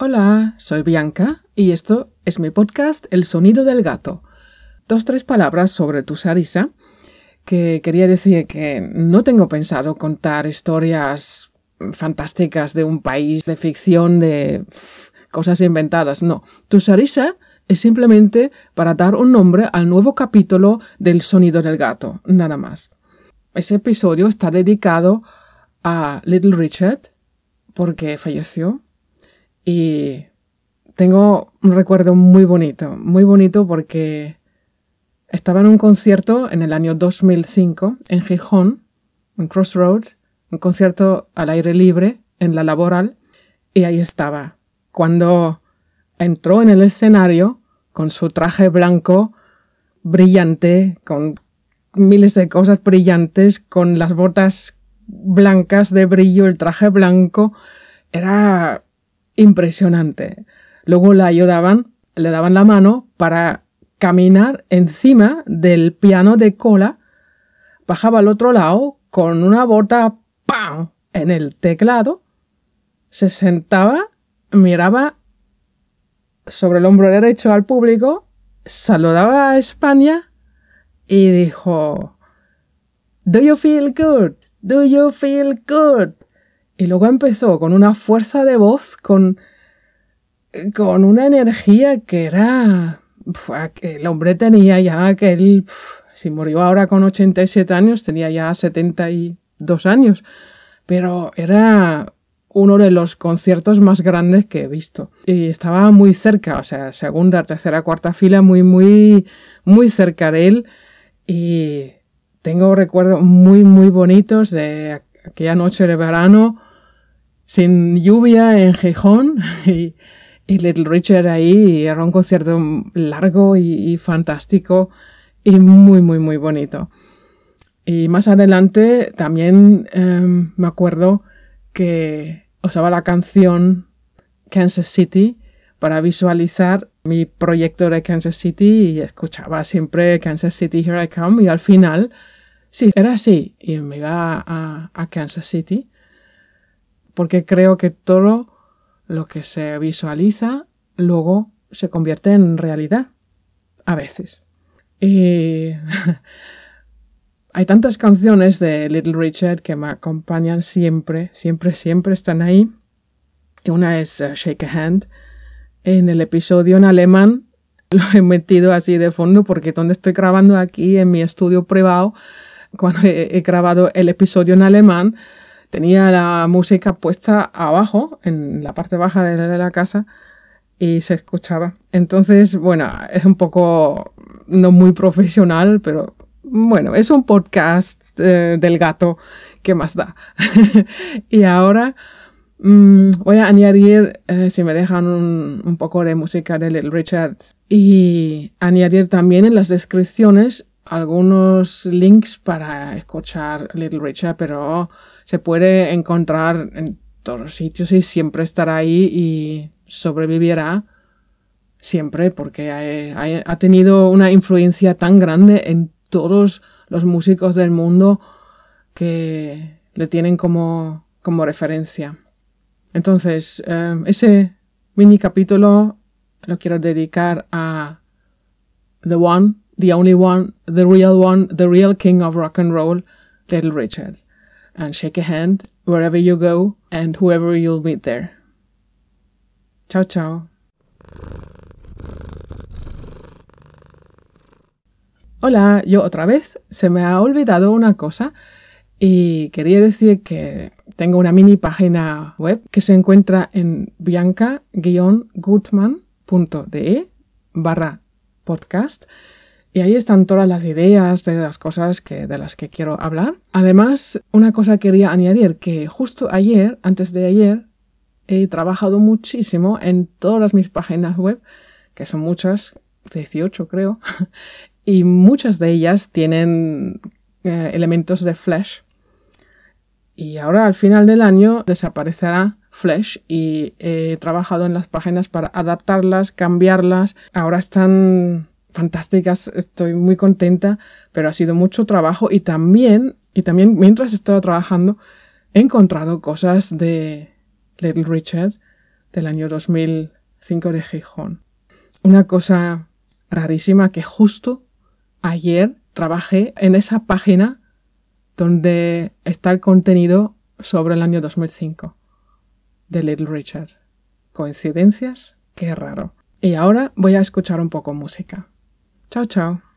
Hola, soy Bianca y esto es mi podcast El sonido del gato. Dos, tres palabras sobre tu Sarisa, que quería decir que no tengo pensado contar historias fantásticas de un país de ficción, de cosas inventadas, no. Tu Sarisa es simplemente para dar un nombre al nuevo capítulo del sonido del gato, nada más. Ese episodio está dedicado a Little Richard porque falleció y tengo un recuerdo muy bonito, muy bonito porque estaba en un concierto en el año 2005 en Gijón, en Crossroad, un concierto al aire libre en la laboral, y ahí estaba. Cuando entró en el escenario con su traje blanco brillante, con miles de cosas brillantes, con las botas blancas de brillo, el traje blanco, era impresionante. Luego le ayudaban, le daban la mano para caminar encima del piano de cola, bajaba al otro lado con una bota ¡pam! en el teclado, se sentaba, miraba sobre el hombro derecho al público, saludaba a España y dijo, Do you feel good? Do you feel good? Y luego empezó con una fuerza de voz, con, con una energía que era... el hombre tenía ya que él, si murió ahora con 87 años, tenía ya 72 años. Pero era uno de los conciertos más grandes que he visto. Y estaba muy cerca, o sea, segunda, tercera, cuarta fila, muy, muy, muy cerca de él. Y tengo recuerdos muy, muy bonitos de aquella noche de verano sin lluvia en Gijón y, Little Richard ahí era un concierto largo y, fantástico y muy, muy, muy bonito. Y más adelante también em, me acuerdo que usaba la canción Kansas City para visualizar mi proyecto de Kansas City y escuchaba siempre Kansas City Here I Come y al final, sí, era así y me iba a Kansas City porque creo que todo lo que se visualiza luego se convierte en realidad, a veces. Y hay tantas canciones de Little Richard que me acompañan siempre, siempre, siempre están ahí. Una es uh, Shake a Hand. En el episodio en alemán lo he metido así de fondo porque donde estoy grabando aquí en mi estudio privado, cuando he grabado el episodio en alemán, tenía la música puesta abajo, en la parte baja de la, casa, y se escuchaba. Entonces, bueno, es un poco no muy profesional, pero bueno, es un podcast eh, del gato que más da. y ahora mm, voy a añadir, eh, si me dejan un, un, poco de música de Little Richard, y añadir también en las descripciones algunos links para escuchar Little Richard, pero se puede encontrar en todos los sitios y siempre estará ahí y sobrevivirá siempre porque ha, tenido una influencia tan grande en todos los músicos del mundo que le tienen como, como referencia. Entonces, eh, ese mini capítulo lo quiero dedicar a The One, The Only One, The Real One, The Real King of Rock and Roll, Little Richard and shake a hand wherever you go and whoever you'll meet there. Chao, chao. Hola, yo otra vez. Se me ha olvidado una cosa y quería decir que tengo una mini página web que se encuentra en bianca-gutman.de barra podcast y ahí están todas las ideas de las cosas que, de las que quiero hablar. Además, una cosa quería añadir, que justo ayer, antes de ayer, he trabajado muchísimo en todas mis páginas web, que son muchas, 18 creo, y muchas de ellas tienen eh, elementos de Flash. Y ahora al final del año desaparecerá Flash y he trabajado en las páginas para adaptarlas, cambiarlas. Ahora están fantásticas, estoy muy contenta, pero ha sido mucho trabajo y también, y también mientras estaba trabajando, he encontrado cosas de Little Richard del año 2005 de Gijón. Una cosa rarísima que justo ayer trabajé en esa página donde está el contenido sobre el año 2005 de Little Richard. ¿Coincidencias? Qué raro. Y ahora voy a escuchar un poco música. Chao, chao.